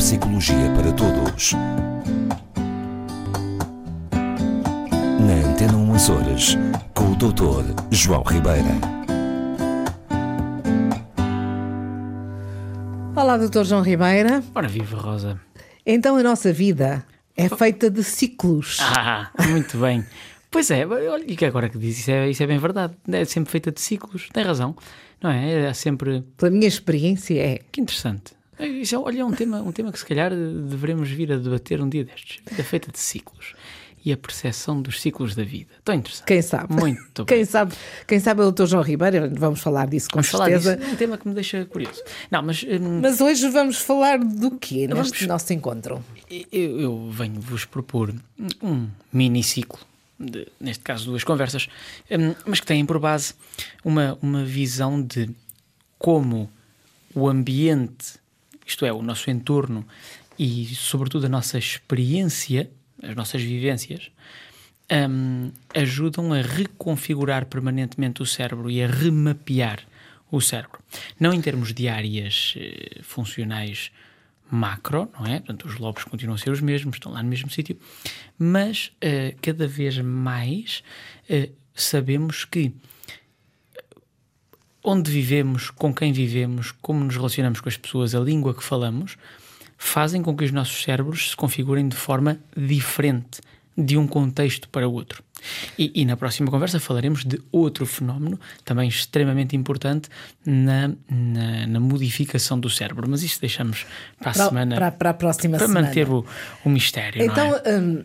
Psicologia para Todos. Na Antena 1 Açores, com o Dr. João Ribeira. Olá, Dr. João Ribeira. Ora, viva Rosa. Então a nossa vida é feita de ciclos. Ah, muito bem. Pois é, olha, e que agora que diz isso é, isso é bem verdade. É sempre feita de ciclos, tem razão. Não é? É sempre. Pela minha experiência, é. Que interessante. É, Isso é, olha, é um tema, um tema que se calhar devemos vir a debater um dia destes. Vida feita de ciclos. E a percepção dos ciclos da vida. Tão interessante. Quem sabe? Muito Quem bem. sabe, quem sabe é o Dr. João Ribeiro. Vamos falar disso com Vamos certeza. disso. É um tema que me deixa curioso. Não, mas hum, Mas hoje vamos falar do quê neste Vamos- nosso encontro? Eu, eu venho-vos propor um mini-ciclo, de- neste caso duas conversas, hum, mas que têm por base uma, uma visão de como o ambiente, isto é, o nosso entorno e, sobretudo, a nossa experiência, as nossas vivências, hum, ajudam a reconfigurar permanentemente o cérebro e a remapear o cérebro. Não em termos de áreas eh, funcionais macro, não é? Portanto, os lobos continuam a ser os mesmos, estão lá no mesmo sítio, mas eh, cada vez mais eh, sabemos que onde vivemos, com quem vivemos, como nos relacionamos com as pessoas, a língua que falamos, fazem com que os nossos cérebros se configurem de forma diferente de um contexto para outro. E, e na próxima conversa falaremos de outro fenómeno, também extremamente importante na, na, na modificação do cérebro. Mas isso deixamos para a Para, semana para, para a próxima para semana. manter o, o mistério. Então, não é?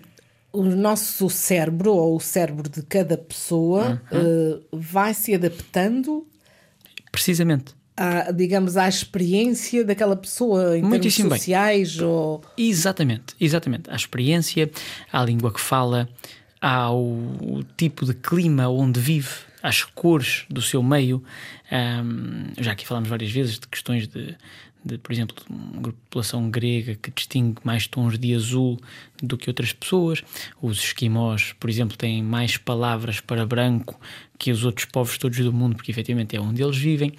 o nosso cérebro, ou o cérebro de cada pessoa, Uhum. eh, vai se adaptando Precisamente. à, digamos, à experiência daquela pessoa em Muitíssimo bem. termos sociais ou Exatamente, exatamente. À experiência, à língua que fala, ao o tipo de clima onde vive, às cores do seu meio. Ahm, já aqui falámos várias vezes de questões de, de, por exemplo, um de população grega que distingue mais tons de azul do que outras pessoas. Os esquimós, por exemplo, têm mais palavras para branco que os outros povos todos do mundo, porque efetivamente é onde eles vivem.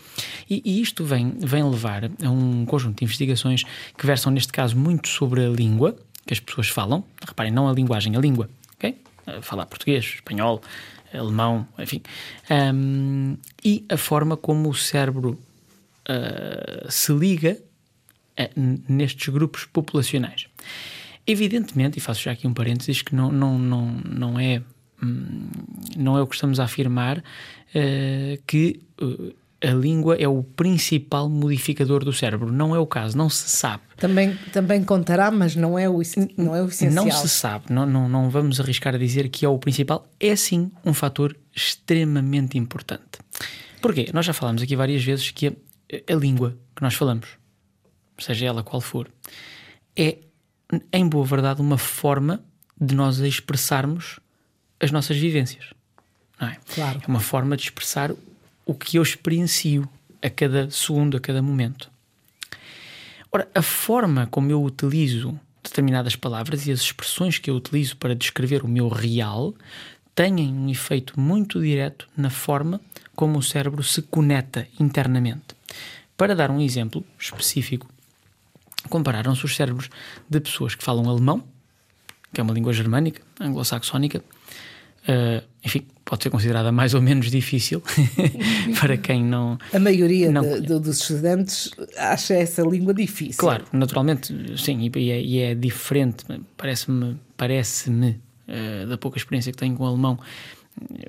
E, e isto vem, vem levar a um conjunto de investigações que versam, neste caso, muito sobre a língua que as pessoas falam. Reparem, não a linguagem, a língua. ok? A Falar português, espanhol, alemão, enfim. Ahm, e a forma como o cérebro ah, se liga nestes grupos populacionais. Evidentemente, e faço já aqui um parênteses, que não, não, não, não é hum, não é o que estamos a afirmar eh, que eh, a língua é o principal modificador do cérebro. Não é o caso, não se sabe. também, também contará, mas não é o, não é o essencial. Não se sabe, não, não, não vamos arriscar a dizer que é o principal. É sim um fator extremamente importante. Porquê? Nós já falámos aqui várias vezes que a, língua que nós falamos, seja ela qual for, é, em boa verdade, uma forma de nós expressarmos as nossas vivências. Não é? Claro. é uma forma de expressar o que eu experiencio a cada segundo, a cada momento. Ora, a forma como eu utilizo determinadas palavras e as expressões que eu utilizo para descrever o meu real têm um efeito muito direto na forma como o cérebro se conecta internamente. Para dar um exemplo específico, compararam-se os cérebros de pessoas que falam alemão, que é uma língua germânica, anglo-saxónica, eh, enfim, pode ser considerada mais ou menos difícil para quem não, A maioria Não de- dos estudantes acha essa língua difícil. Claro, naturalmente, sim, e é, e é diferente. Parece-me, parece-me eh, da pouca experiência que tenho com o alemão,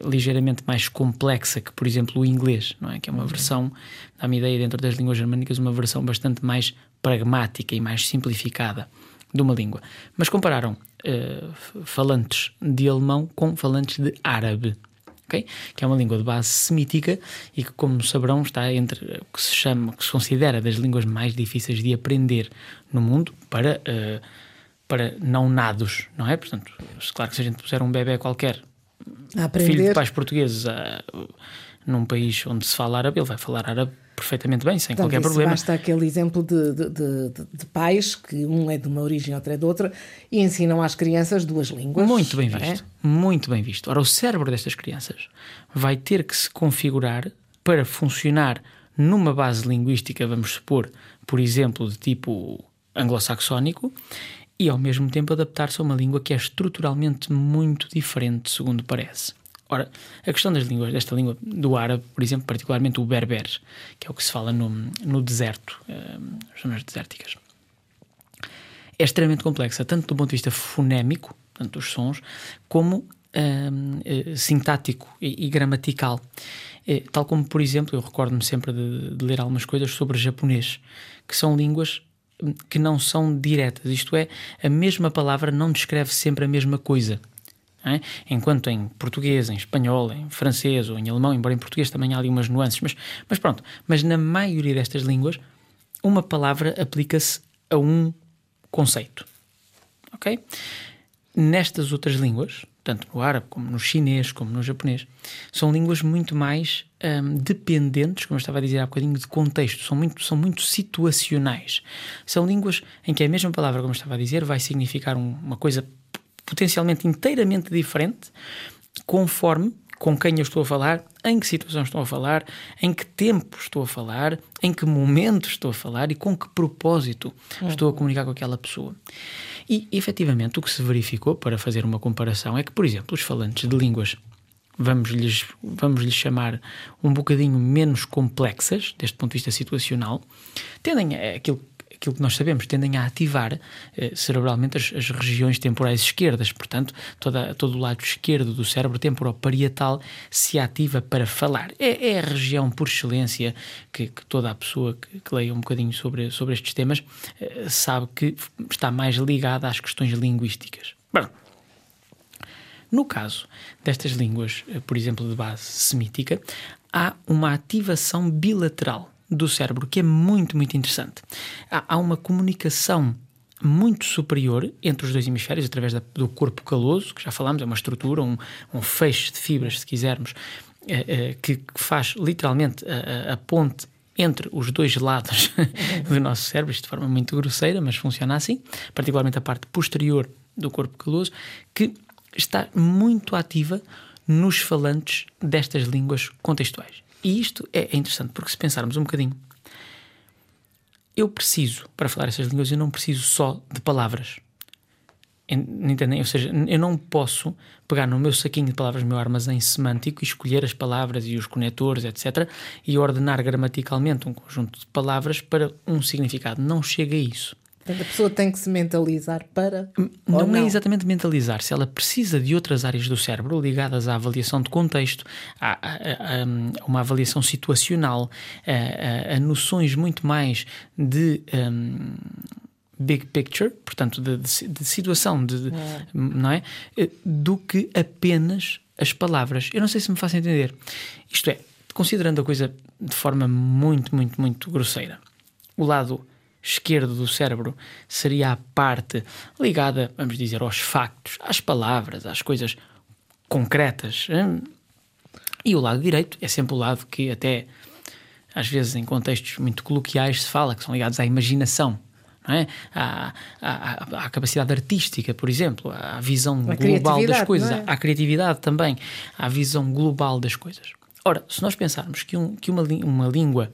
ligeiramente mais complexa que, por exemplo, o inglês, não é? Que é uma versão, dá-me ideia, dentro das línguas germânicas, uma versão bastante mais pragmática e mais simplificada de uma língua. Mas compararam f- falantes de alemão com falantes de árabe. ok? Que é uma língua de base semítica e que, como saberão, está entre o que se chama, que se considera das línguas mais difíceis de aprender no mundo para, eh, para não nados, não é? Portanto, claro que se a gente puser um bebê qualquer, A filho de pais portugueses, ah, num país onde se fala árabe, ele vai falar árabe perfeitamente bem, sem Portanto, qualquer problema. Basta aquele exemplo de, de- de- de- pais que um é de uma origem, outro é de outra, e ensinam às crianças duas línguas. Muito bem é? visto. Muito bem visto. Ora, o cérebro destas crianças vai ter que se configurar para funcionar numa base linguística, vamos supor, por exemplo, de tipo anglo-saxónico e ao mesmo tempo adaptar-se a uma língua que é estruturalmente muito diferente, segundo parece. Ora, a questão das línguas, desta língua do árabe, por exemplo, particularmente o berber, que é o que se fala no, no deserto, uh, as zonas desérticas, é extremamente complexa, tanto do ponto de vista fonémico, portanto, dos sons, como uh, uh, sintático e, e gramatical. tal como, por exemplo, eu recordo-me sempre de, de ler algumas coisas sobre japonês, que são línguas que não são diretas, isto é, a mesma palavra não descreve sempre a mesma coisa. É? Enquanto em português, em espanhol, em francês ou em alemão, embora em português também há ali umas nuances, mas, mas pronto. Mas na maioria destas línguas, uma palavra aplica-se a um conceito. Ok? Nestas outras línguas, tanto no árabe como no chinês, como no japonês, são línguas muito mais hum, dependentes, como eu estava a dizer há bocadinho, de contexto, são muito, são muito situacionais. São línguas em que a mesma palavra, como eu estava a dizer, vai significar um, uma coisa potencialmente inteiramente diferente, conforme com quem eu estou a falar, em que situação estou a falar, em que tempo estou a falar, em que momento estou a falar e com que propósito estou a comunicar com aquela pessoa. E, efetivamente, o que se verificou, para fazer uma comparação, é que, por exemplo, os falantes de línguas, vamos-lhes vamos -lhes chamar um bocadinho menos complexas, deste ponto de vista situacional, tendem a aquilo aquilo que nós sabemos, tendem a ativar eh, cerebralmente as, as, regiões temporais esquerdas. Portanto, toda, todo o lado esquerdo do cérebro temporoparietal se ativa para falar. É, é a região por excelência que, que toda a pessoa que, que, leia um bocadinho sobre, sobre estes temas eh, sabe que está mais ligada às questões linguísticas. Bom, no caso destas línguas, eh, por exemplo, de base semítica, há uma ativação bilateral do cérebro que é muito, muito interessante. Há, há uma comunicação muito superior entre os dois hemisférios, através da, do corpo caloso, que já falámos, é uma estrutura, um, um feixe de fibras, se quisermos, é, é, que, que, faz literalmente a, a, ponte entre os dois lados do nosso cérebro, isto de forma muito grosseira, mas funciona assim, particularmente a parte posterior do corpo caloso, que está muito ativa nos falantes destas línguas contextuais. E isto é interessante, porque se pensarmos um bocadinho, eu preciso, para falar essas línguas, eu não preciso só de palavras. Entendem? Ou seja, eu não posso pegar no meu saquinho de palavras, no meu armazém semântico, e escolher as palavras e os conectores, etc., e ordenar gramaticalmente um conjunto de palavras para um significado. Não chega a isso. Portanto, a pessoa tem que se mentalizar para. Não, não, é exatamente mentalizar-se, ela precisa de outras áreas do cérebro ligadas à avaliação de contexto, a, a, a uma avaliação situacional, a, a, noções muito mais de. Um, big picture, portanto, de, de, de situação, de, é. não é? Eh, do que apenas as palavras. Eu não sei se me faço entender. Isto é, considerando a coisa de forma muito, muito, muito grosseira, o lado esquerdo do cérebro seria a parte ligada, vamos dizer, aos factos, às palavras, às coisas concretas. Hum? E o lado direito é sempre o lado que, até às vezes, em contextos muito coloquiais, se fala, que são ligados à imaginação. É? à, à, à capacidade artística, por exemplo, à visão a global das coisas, é? à criatividade também, à visão global das coisas. Ora, se nós pensarmos que, um, que uma, uma língua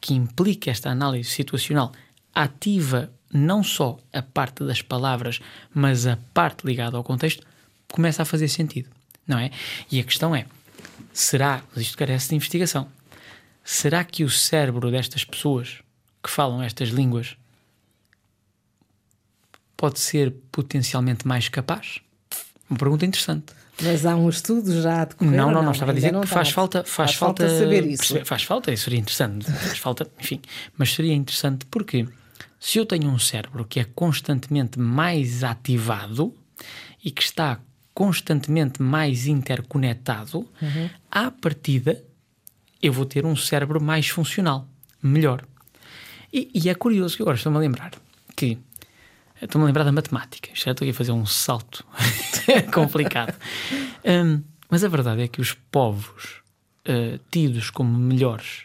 que implica esta análise situacional ativa não só a parte das palavras, mas a parte ligada ao contexto, começa a fazer sentido, não é? E a questão é: será, mas isto carece de investigação, será que o cérebro destas pessoas que falam estas línguas pode ser potencialmente mais capaz? Uma pergunta interessante. Mas há um estudo já a decorrer, Não, não, não, não, estava a dizer que faz falta, faz, faz falta, falta saber isso. Faz falta, isso seria interessante. faz falta, enfim, mas seria interessante porque se eu tenho um cérebro que é constantemente mais ativado e que está constantemente mais interconectado, uhum. à partida eu vou ter um cérebro mais funcional, melhor. E, e é curioso que agora estou-me a lembrar que estou-me a lembrar da matemática. Já estou aqui a fazer um salto complicado. Um, mas a verdade é que os povos uh, tidos como melhores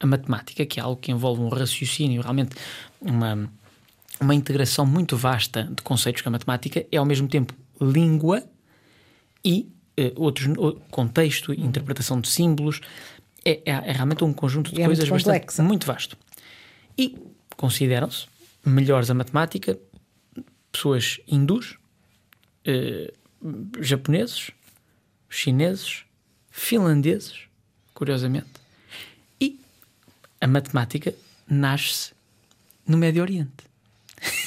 a matemática, que é algo que envolve um raciocínio realmente uma, uma integração muito vasta de conceitos que a matemática é ao mesmo tempo língua e uh, outros contexto, interpretação de símbolos. É, é, é realmente um conjunto de e coisas é muito bastante muito vasto. E consideram-se, melhores a matemática, pessoas hindus, eh, japoneses, chineses, finlandeses, curiosamente. A matemática nasce no Médio Oriente.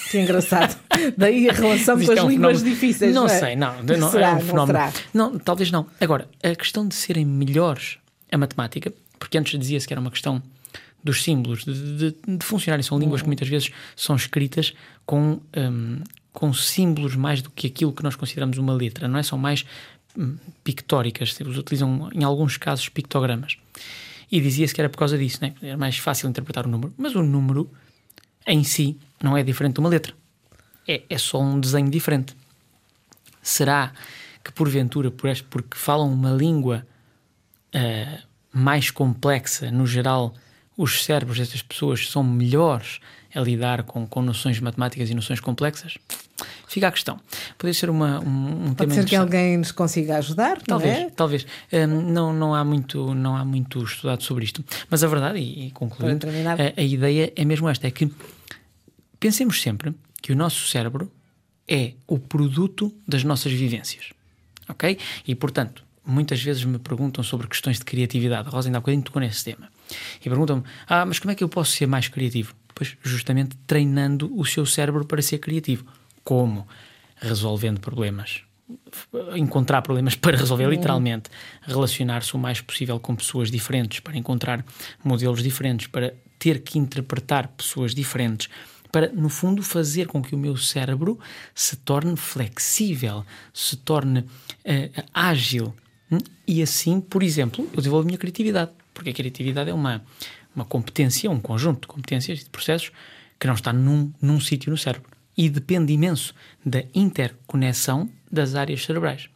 Que engraçado. Daí a relação com as é um línguas fenómeno- difíceis. Não, Não, é? sei, não. não Será, é um não fenómeno. será? Não, talvez não. Agora, a questão de serem melhores a matemática, porque antes dizia-se que era uma questão dos símbolos, de, de- de funcionarem. São línguas que muitas vezes são escritas com, hum, com símbolos mais do que aquilo que nós consideramos uma letra, não é? São mais hum, pictóricas, eles utilizam em alguns casos pictogramas. E dizia-se que era por causa disso, né? era mais fácil interpretar o número. Mas o número em si não é diferente de uma letra. É, é só um desenho diferente. Será que porventura, por este, porque falam uma língua ah, mais complexa, no geral, os cérebros destas pessoas são melhores a lidar com, com noções matemáticas e noções complexas? Fica a questão. Poderia ser uma, um, um Pode ser que alguém nos consiga ajudar, Talvez, não é? talvez. Hum, não, não, há muito, não há muito estudado sobre isto. Mas a verdade, e, e concluindo, a, a ideia é mesmo esta: é que pensemos sempre que o nosso cérebro é o produto das nossas vivências. Ok? E portanto, muitas vezes me perguntam sobre questões de criatividade. A Rosa ainda há bocadinho tocou nesse tema. E perguntam-me: ah, mas como é que eu posso ser mais criativo? Pois, justamente treinando o seu cérebro para ser criativo. Como? Resolvendo problemas. Encontrar problemas para resolver, literalmente. Relacionar-se o mais possível com pessoas diferentes, para encontrar modelos diferentes, para ter que interpretar pessoas diferentes, para, no fundo, fazer com que o meu cérebro se torne flexível, se torne eh, ágil. Hum? E assim, por exemplo, eu desenvolvo a minha criatividade, porque a criatividade é uma, uma competência, um conjunto de competências e de processos que não está num, num sítio no cérebro e depende imenso da interconexão das áreas cerebrais.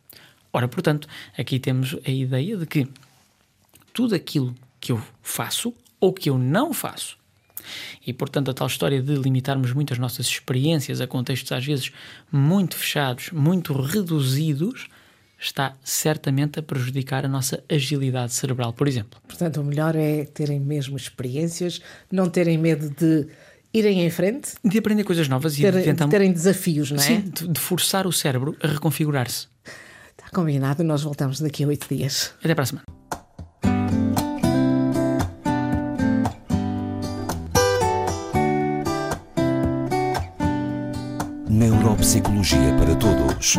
Ora, portanto, aqui temos a ideia de que tudo aquilo que eu faço ou que eu não faço e, portanto, a tal história de limitarmos muito as nossas experiências a contextos às vezes muito fechados, muito reduzidos, está certamente a prejudicar a nossa agilidade cerebral, por exemplo. Portanto, o melhor é terem mesmo experiências, não terem medo de irem em frente, De aprender coisas novas e ter- de de tentar. terem desafios, não é? Sim, de, de forçar o cérebro a reconfigurar-se. Está combinado, nós voltamos daqui a oito dias. Até para a semana. Neuropsicologia para todos.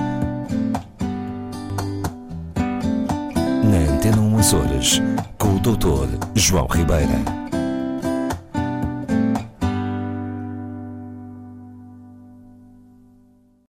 Na Antena 1 Açores, com o Dr. João Ribeira.